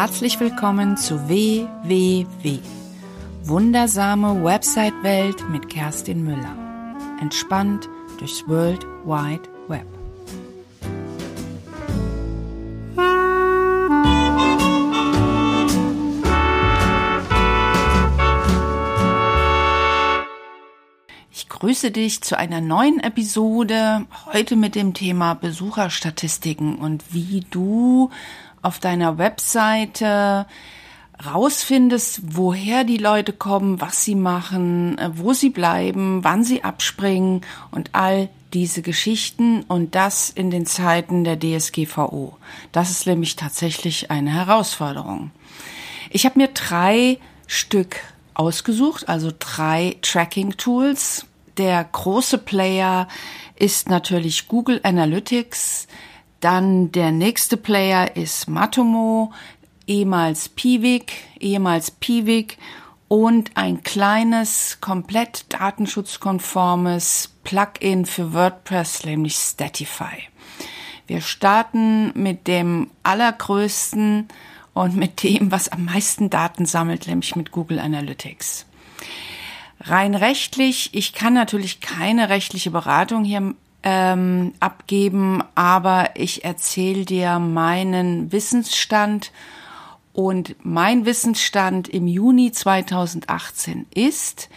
Herzlich willkommen zu WWW. Wundersame Website-Welt mit Kerstin Müller. Entspannt durchs World Wide Web. Ich grüße dich zu einer neuen Episode, heute mit dem Thema Besucherstatistiken und wie du auf deiner Webseite rausfindest, woher die Leute kommen, was sie machen, äh, wo sie bleiben, wann sie abspringen und all diese Geschichten und das in den Zeiten der DSGVO. Das ist nämlich tatsächlich eine Herausforderung. Ich habe mir drei Stück ausgesucht, also drei Tracking-Tools. Der große Player ist natürlich Google Analytics. Dann der nächste Player ist Matomo, ehemals Piwik, ehemals Piwik und ein kleines, komplett datenschutzkonformes Plugin für WordPress, nämlich Statify. Wir starten mit dem allergrößten und mit dem, was am meisten Daten sammelt, nämlich mit Google Analytics. Rein rechtlich, ich kann natürlich keine rechtliche Beratung hier ähm, abgeben, aber ich erzähle dir meinen Wissensstand und mein Wissensstand im Juni 2018 ist,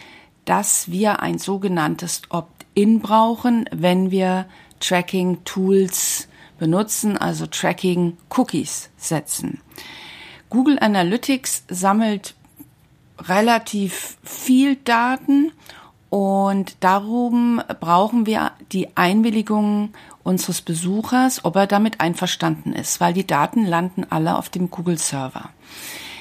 dass wir ein sogenanntes Opt-in brauchen, wenn wir Tracking-Tools benutzen, also Tracking-Cookies setzen. Google Analytics sammelt relativ viel Daten und darum brauchen wir die Einwilligung unseres Besuchers, ob er damit einverstanden ist, weil die Daten landen alle auf dem Google-Server.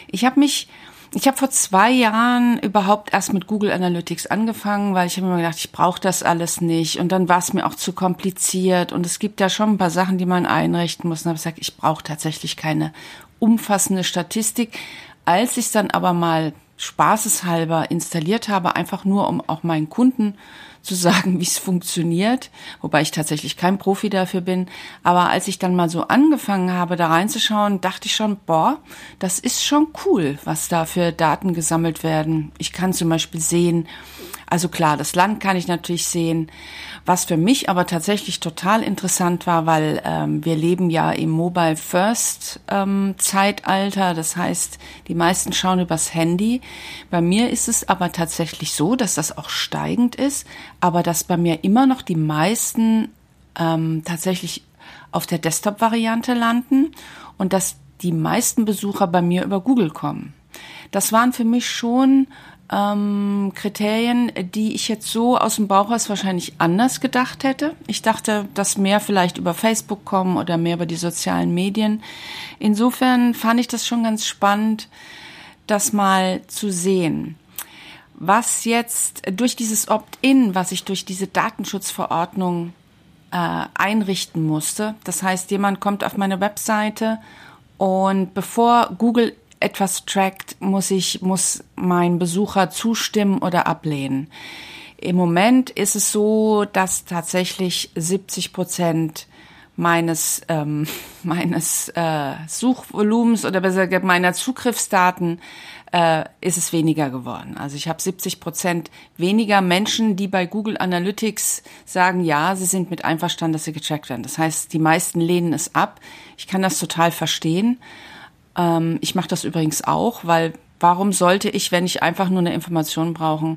Ich habe mich ich habe vor zwei Jahren überhaupt erst mit Google Analytics angefangen, weil ich habe mir gedacht, ich brauche das alles nicht. Und dann war es mir auch zu kompliziert. Und es gibt ja schon ein paar Sachen, die man einrichten muss. Und habe gesagt, ich brauche tatsächlich keine umfassende Statistik. Als ich dann aber mal spaßeshalber installiert habe, einfach nur um auch meinen Kunden zu sagen, wie es funktioniert, wobei ich tatsächlich kein Profi dafür bin. Aber als ich dann mal so angefangen habe, da reinzuschauen, dachte ich schon, boah, das ist schon cool, was da für Daten gesammelt werden. Ich kann zum Beispiel sehen, also klar, das Land kann ich natürlich sehen. Was für mich aber tatsächlich total interessant war, weil ähm, wir leben ja im Mobile First ähm, Zeitalter. Das heißt, die meisten schauen übers Handy. Bei mir ist es aber tatsächlich so, dass das auch steigend ist, aber dass bei mir immer noch die meisten ähm, tatsächlich auf der Desktop-Variante landen und dass die meisten Besucher bei mir über Google kommen. Das waren für mich schon ähm, Kriterien, die ich jetzt so aus dem Bauchhaus wahrscheinlich anders gedacht hätte. Ich dachte, dass mehr vielleicht über Facebook kommen oder mehr über die sozialen Medien. Insofern fand ich das schon ganz spannend, das mal zu sehen. Was jetzt durch dieses Opt-in, was ich durch diese Datenschutzverordnung äh, einrichten musste, das heißt, jemand kommt auf meine Webseite und bevor Google etwas trackt, muss ich, muss mein Besucher zustimmen oder ablehnen. Im Moment ist es so, dass tatsächlich 70 Prozent meines ähm, meines äh, Suchvolumens oder besser gesagt meiner Zugriffsdaten äh, ist es weniger geworden. Also ich habe 70 Prozent weniger Menschen, die bei Google Analytics sagen, ja, sie sind mit einverstanden, dass sie gecheckt werden. Das heißt, die meisten lehnen es ab. Ich kann das total verstehen. Ähm, ich mache das übrigens auch, weil warum sollte ich, wenn ich einfach nur eine Information brauche,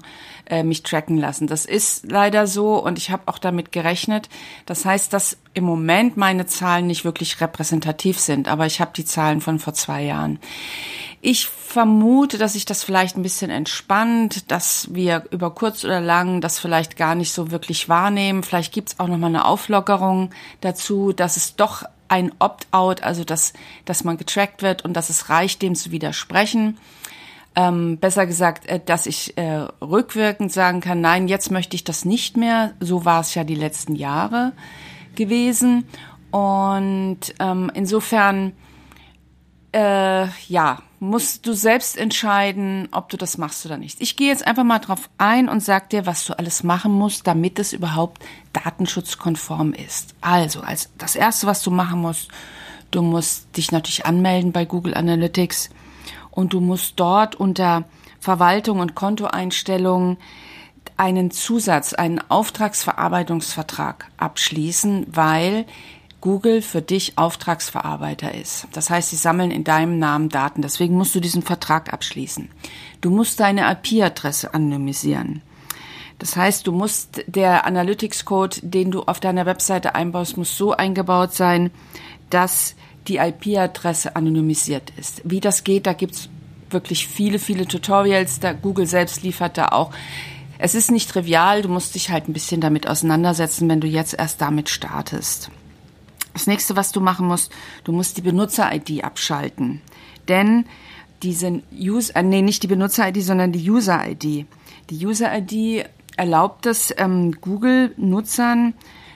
äh, mich tracken lassen? Das ist leider so und ich habe auch damit gerechnet. Das heißt, dass im Moment meine Zahlen nicht wirklich repräsentativ sind, aber ich habe die Zahlen von vor zwei Jahren. Ich vermute, dass sich das vielleicht ein bisschen entspannt, dass wir über kurz oder lang das vielleicht gar nicht so wirklich wahrnehmen. Vielleicht gibt's auch noch mal eine Auflockerung dazu, dass es doch ein Opt-out, also dass, dass man getrackt wird und dass es reicht, dem zu widersprechen. Ähm, besser gesagt, äh, dass ich äh, rückwirkend sagen kann, nein, jetzt möchte ich das nicht mehr. So war es ja die letzten Jahre gewesen. Und ähm, insofern, äh, ja, musst du selbst entscheiden, ob du das machst oder nicht. Ich gehe jetzt einfach mal drauf ein und sag dir, was du alles machen musst, damit es überhaupt datenschutzkonform ist. Also, als das erste, was du machen musst, Du musst dich natürlich anmelden bei Google Analytics und du musst dort unter Verwaltung und Kontoeinstellungen einen Zusatz, einen Auftragsverarbeitungsvertrag abschließen, weil Google für dich Auftragsverarbeiter ist. Das heißt, sie sammeln in deinem Namen Daten. Deswegen musst du diesen Vertrag abschließen. Du musst deine IP-Adresse anonymisieren. Das heißt, du musst der Analytics-Code, den du auf deiner Webseite einbaust, muss so eingebaut sein, dass die IP-Adresse anonymisiert ist. Wie das geht, da gibt's wirklich viele, viele Tutorials. Da Google selbst liefert da auch. Es ist nicht trivial, du musst dich halt ein bisschen damit auseinandersetzen, wenn du jetzt erst damit startest. Das nächste, was du machen musst, du musst die Benutzer-ID abschalten. Denn diese User, äh, nee, nicht die Benutzer-ID, sondern die User-ID. Die User-ID erlaubt es ähm, Google-Nutzern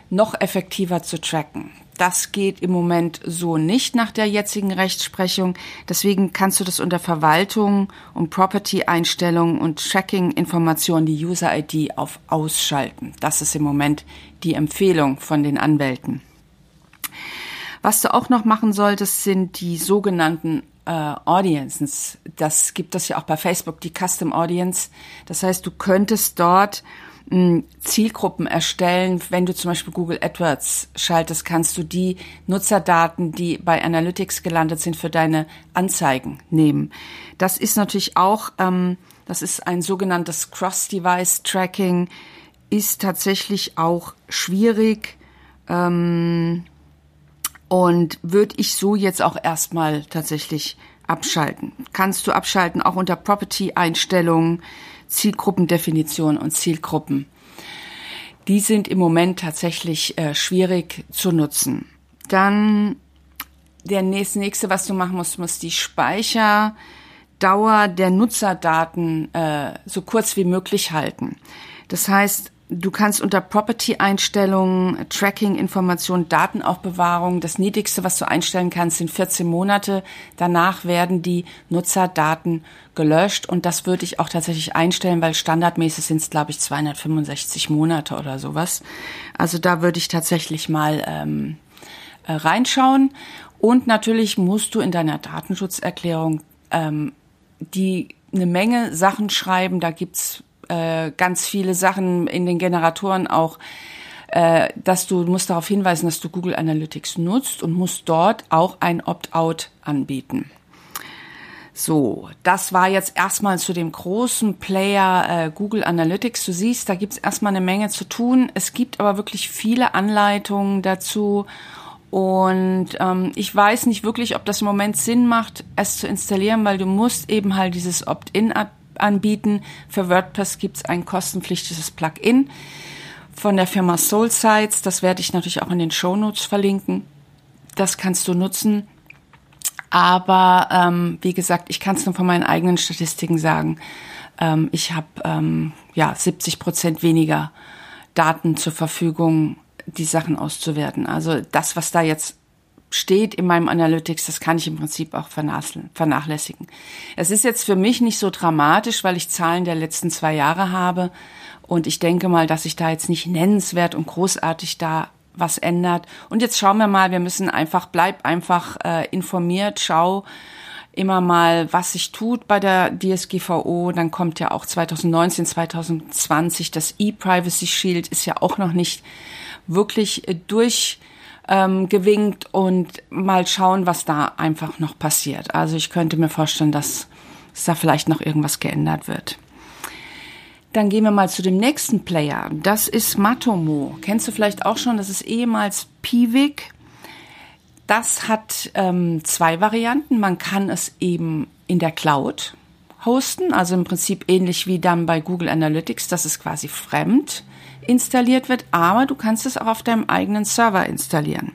noch effektiver zu tracken. Das geht im Moment so nicht nach der jetzigen Rechtsprechung. Deswegen kannst du das unter Verwaltung und Property-Einstellungen und Tracking-Informationen, die User-ID auf ausschalten. Das ist im Moment die Empfehlung von den Anwälten. Was du auch noch machen solltest, sind die sogenannten äh, Audiences. Das gibt es ja auch bei Facebook, die Custom Audience. Das heißt, du könntest dort Zielgruppen erstellen. Wenn du zum Beispiel Google AdWords schaltest, kannst du die Nutzerdaten, die bei Analytics gelandet sind, für deine Anzeigen nehmen. Das ist natürlich auch, ähm, das ist ein sogenanntes Cross-Device-Tracking, ist tatsächlich auch schwierig ähm, und würde ich so jetzt auch erstmal tatsächlich abschalten. Kannst du abschalten, auch unter Property-Einstellungen Zielgruppendefinition und Zielgruppen. Die sind im Moment tatsächlich äh, schwierig zu nutzen. Dann der nächste, nächste, was du machen musst, muss die Speicherdauer der Nutzerdaten äh, so kurz wie möglich halten. Das heißt, Du kannst unter Property-Einstellungen, Tracking-Informationen, Datenaufbewahrung, das Niedrigste, was du einstellen kannst, sind 14 Monate. Danach werden die Nutzerdaten gelöscht und das würde ich auch tatsächlich einstellen, weil standardmäßig sind es, glaube ich, 265 Monate oder sowas. Also da würde ich tatsächlich mal ähm, äh, reinschauen. Und natürlich musst du in deiner Datenschutzerklärung ähm, die eine Menge Sachen schreiben. Da gibt's äh, ganz viele Sachen in den Generatoren auch, äh, dass du, musst darauf hinweisen, dass du Google Analytics nutzt und musst dort auch ein Opt-out anbieten. So, das war jetzt erstmal zu dem großen Player äh, Google Analytics. Du siehst, da gibt's erstmal eine Menge zu tun. Es gibt aber wirklich viele Anleitungen dazu. Und ähm, ich weiß nicht wirklich, ob das im Moment Sinn macht, es zu installieren, weil du musst eben halt dieses Opt-in anbieten. Für WordPress gibt es ein kostenpflichtiges Plugin von der Firma SoulSites. Das werde ich natürlich auch in den Show Notes verlinken. Das kannst du nutzen. Aber ähm, wie gesagt, ich kann es nur von meinen eigenen Statistiken sagen. Ähm, ich habe ähm, ja 70 Prozent weniger Daten zur Verfügung, die Sachen auszuwerten. Also das, was da jetzt steht in meinem Analytics, das kann ich im Prinzip auch vernachlässigen. Es ist jetzt für mich nicht so dramatisch, weil ich Zahlen der letzten zwei Jahre habe und ich denke mal, dass sich da jetzt nicht nennenswert und großartig da was ändert. Und jetzt schauen wir mal, wir müssen einfach, bleib einfach äh, informiert, schau immer mal, was sich tut bei der DSGVO. Dann kommt ja auch 2019, 2020 das E-Privacy Shield, ist ja auch noch nicht wirklich äh, durch ähm, gewinkt und mal schauen, was da einfach noch passiert. Also ich könnte mir vorstellen, dass, dass da vielleicht noch irgendwas geändert wird. Dann gehen wir mal zu dem nächsten Player. Das ist Matomo. Kennst du vielleicht auch schon? Das ist ehemals Piwik. Das hat ähm, zwei Varianten. Man kann es eben in der Cloud hosten, also im Prinzip ähnlich wie dann bei Google Analytics. Das ist quasi fremd installiert wird, aber du kannst es auch auf deinem eigenen Server installieren.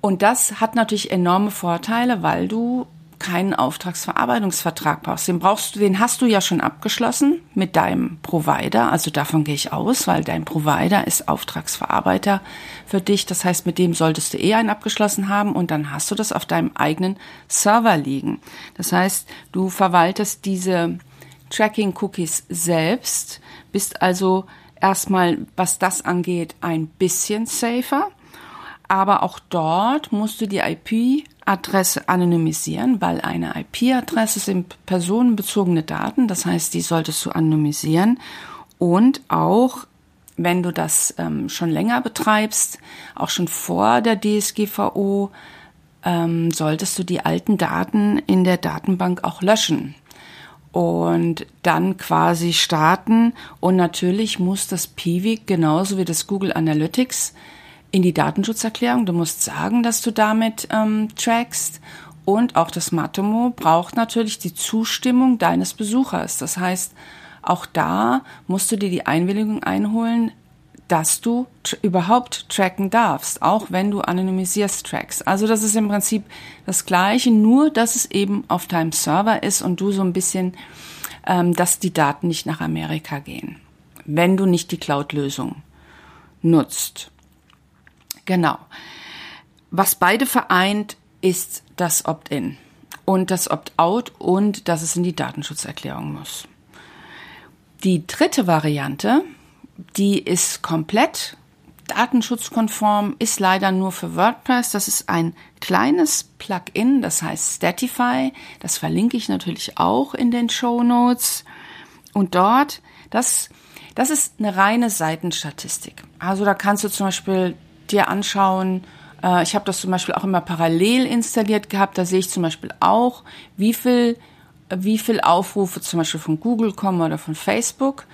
Und das hat natürlich enorme Vorteile, weil du keinen Auftragsverarbeitungsvertrag brauchst. Den brauchst du, den hast du ja schon abgeschlossen mit deinem Provider. Also davon gehe ich aus, weil dein Provider ist Auftragsverarbeiter für dich. Das heißt, mit dem solltest du eh einen abgeschlossen haben und dann hast du das auf deinem eigenen Server liegen. Das heißt, du verwaltest diese Tracking Cookies selbst, bist also erstmal, was das angeht, ein bisschen safer. Aber auch dort musst du die IP-Adresse anonymisieren, weil eine IP-Adresse sind personenbezogene Daten. Das heißt, die solltest du anonymisieren. Und auch, wenn du das ähm, schon länger betreibst, auch schon vor der DSGVO, ähm, solltest du die alten Daten in der Datenbank auch löschen und dann quasi starten. Und natürlich muss das Piwik genauso wie das Google Analytics in die Datenschutzerklärung. Du musst sagen, dass du damit ähm, trackst. Und auch das Matomo braucht natürlich die Zustimmung deines Besuchers. Das heißt, auch da musst du dir die Einwilligung einholen, dass du überhaupt tracken darfst, auch wenn du anonymisierst Tracks. Also das ist im Prinzip das Gleiche, nur dass es eben auf deinem Server ist und du so ein bisschen, ähm, dass die Daten nicht nach Amerika gehen, wenn du nicht die Cloud-Lösung nutzt. Genau. Was beide vereint, ist das Opt-in und das Opt-out und dass es in die Datenschutzerklärung muss. Die dritte Variante, die ist komplett datenschutzkonform, ist leider nur für WordPress. Das ist ein kleines Plugin, das heißt Statify. Das verlinke ich natürlich auch in den Show Notes. Und dort, das, das ist eine reine Seitenstatistik. Also da kannst du zum Beispiel dir anschauen, äh, ich habe das zum Beispiel auch immer parallel installiert gehabt. Da sehe ich zum Beispiel auch, wie viel, wie viel Aufrufe zum Beispiel von Google kommen oder von Facebook.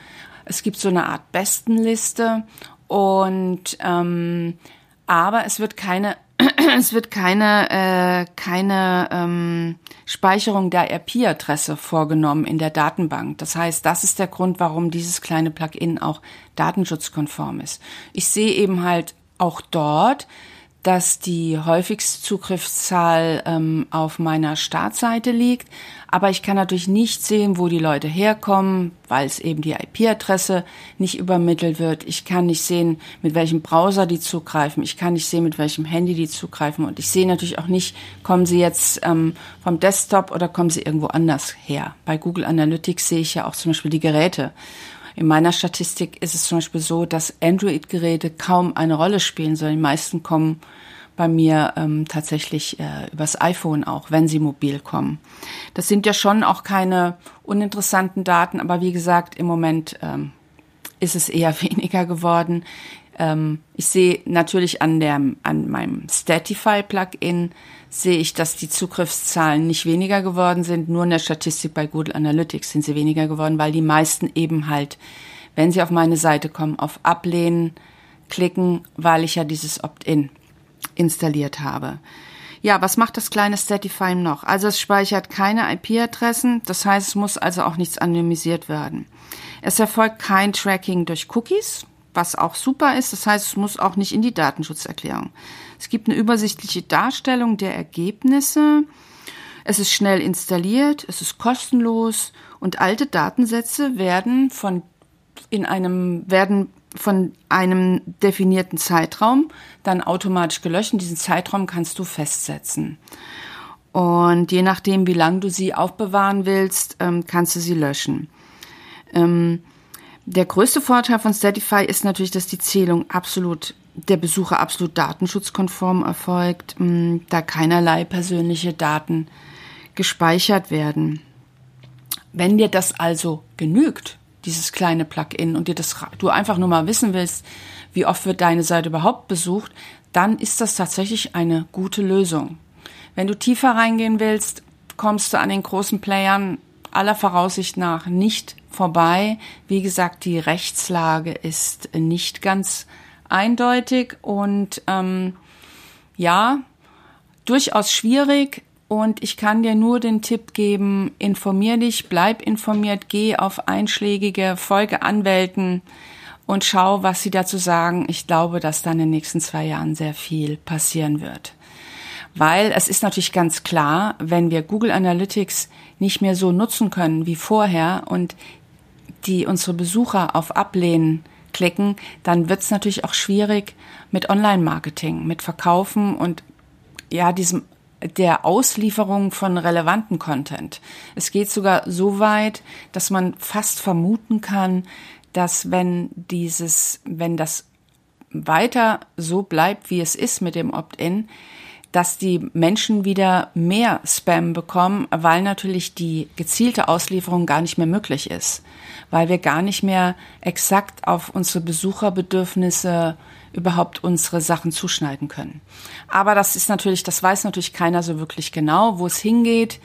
Es gibt so eine Art Bestenliste und ähm, aber es wird keine es wird keine äh, keine ähm, Speicherung der IP-Adresse vorgenommen in der Datenbank. Das heißt, das ist der Grund, warum dieses kleine Plugin auch datenschutzkonform ist. Ich sehe eben halt auch dort, dass die häufigste Zugriffszahl ähm, auf meiner Startseite liegt. Aber ich kann natürlich nicht sehen, wo die Leute herkommen, weil es eben die IP-Adresse nicht übermittelt wird. Ich kann nicht sehen, mit welchem Browser die zugreifen. Ich kann nicht sehen, mit welchem Handy die zugreifen. Und ich sehe natürlich auch nicht, kommen sie jetzt ähm, vom Desktop oder kommen sie irgendwo anders her. Bei Google Analytics sehe ich ja auch zum Beispiel die Geräte. In meiner Statistik ist es zum Beispiel so, dass Android-Geräte kaum eine Rolle spielen, sondern die meisten kommen bei mir ähm, tatsächlich äh, übers iPhone auch, wenn sie mobil kommen. Das sind ja schon auch keine uninteressanten Daten, aber wie gesagt, im Moment ähm, ist es eher weniger geworden. Ähm, ich sehe natürlich an, der, an meinem Statify-Plugin, sehe ich, dass die Zugriffszahlen nicht weniger geworden sind. Nur in der Statistik bei Google Analytics sind sie weniger geworden, weil die meisten eben halt, wenn sie auf meine Seite kommen, auf Ablehnen klicken, weil ich ja dieses Opt-in installiert habe. Ja, was macht das kleine Statify noch? Also es speichert keine IP-Adressen, das heißt, es muss also auch nichts anonymisiert werden. Es erfolgt kein Tracking durch Cookies, was auch super ist. Das heißt, es muss auch nicht in die Datenschutzerklärung. Es gibt eine übersichtliche Darstellung der Ergebnisse. Es ist schnell installiert, es ist kostenlos und alte Datensätze werden von in einem werden von einem definierten Zeitraum dann automatisch gelöscht. Diesen Zeitraum kannst du festsetzen. Und je nachdem, wie lange du sie aufbewahren willst, ähm, kannst du sie löschen. Ähm, der größte Vorteil von Statify ist natürlich, dass die Zählung absolut, der Besucher absolut datenschutzkonform erfolgt, mm, da keinerlei persönliche Daten gespeichert werden. Wenn dir das also genügt, dieses kleine Plugin und dir das, du einfach nur mal wissen willst, wie oft wird deine Seite überhaupt besucht, dann ist das tatsächlich eine gute Lösung. Wenn du tiefer reingehen willst, kommst du an den großen Playern aller Voraussicht nach nicht vorbei. Wie gesagt, die Rechtslage ist nicht ganz eindeutig und ähm, ja, durchaus schwierig. Und ich kann dir nur den Tipp geben, informier dich, bleib informiert, geh auf einschlägige Folgeanwälten und schau, was sie dazu sagen. Ich glaube, dass da in den nächsten zwei Jahren sehr viel passieren wird. Weil es ist natürlich ganz klar, wenn wir Google Analytics nicht mehr so nutzen können wie vorher und die unsere Besucher auf Ablehnen klicken, dann wird es natürlich auch schwierig mit Online-Marketing, mit Verkaufen und ja, diesem der Auslieferung von relevanten Content. Es geht sogar so weit, dass man fast vermuten kann, dass wenn dieses, wenn das weiter so bleibt, wie es ist mit dem Opt-in, dass die Menschen wieder mehr Spam bekommen, weil natürlich die gezielte Auslieferung gar nicht mehr möglich ist, weil wir gar nicht mehr exakt auf unsere Besucherbedürfnisse überhaupt unsere Sachen zuschneiden können. Aber das ist natürlich, das weiß natürlich keiner so wirklich genau, wo es hingeht.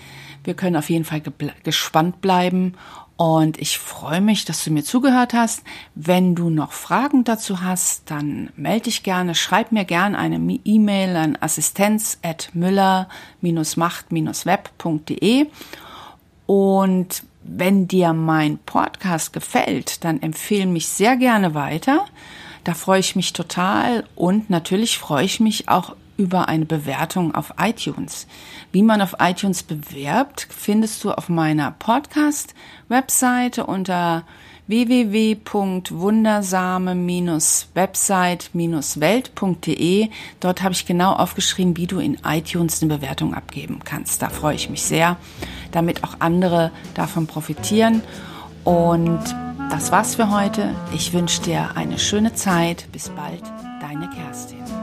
Wir können auf jeden Fall gespannt bleiben und ich freue mich, dass du mir zugehört hast. Wenn du noch Fragen dazu hast, dann melde dich gerne, schreib mir gerne eine E-Mail an assistenz@müller-macht-web.de und wenn dir mein Podcast gefällt, dann empfehle mich sehr gerne weiter. Da freue ich mich total und natürlich freue ich mich auch über eine Bewertung auf iTunes. Wie man auf iTunes bewerbt, findest du auf meiner Podcast-Webseite unter www.wundersame-website-welt.de. Dort habe ich genau aufgeschrieben, wie du in iTunes eine Bewertung abgeben kannst. Da freue ich mich sehr, damit auch andere davon profitieren. Und das war's für heute. Ich wünsche dir eine schöne Zeit. Bis bald, deine Kerstin.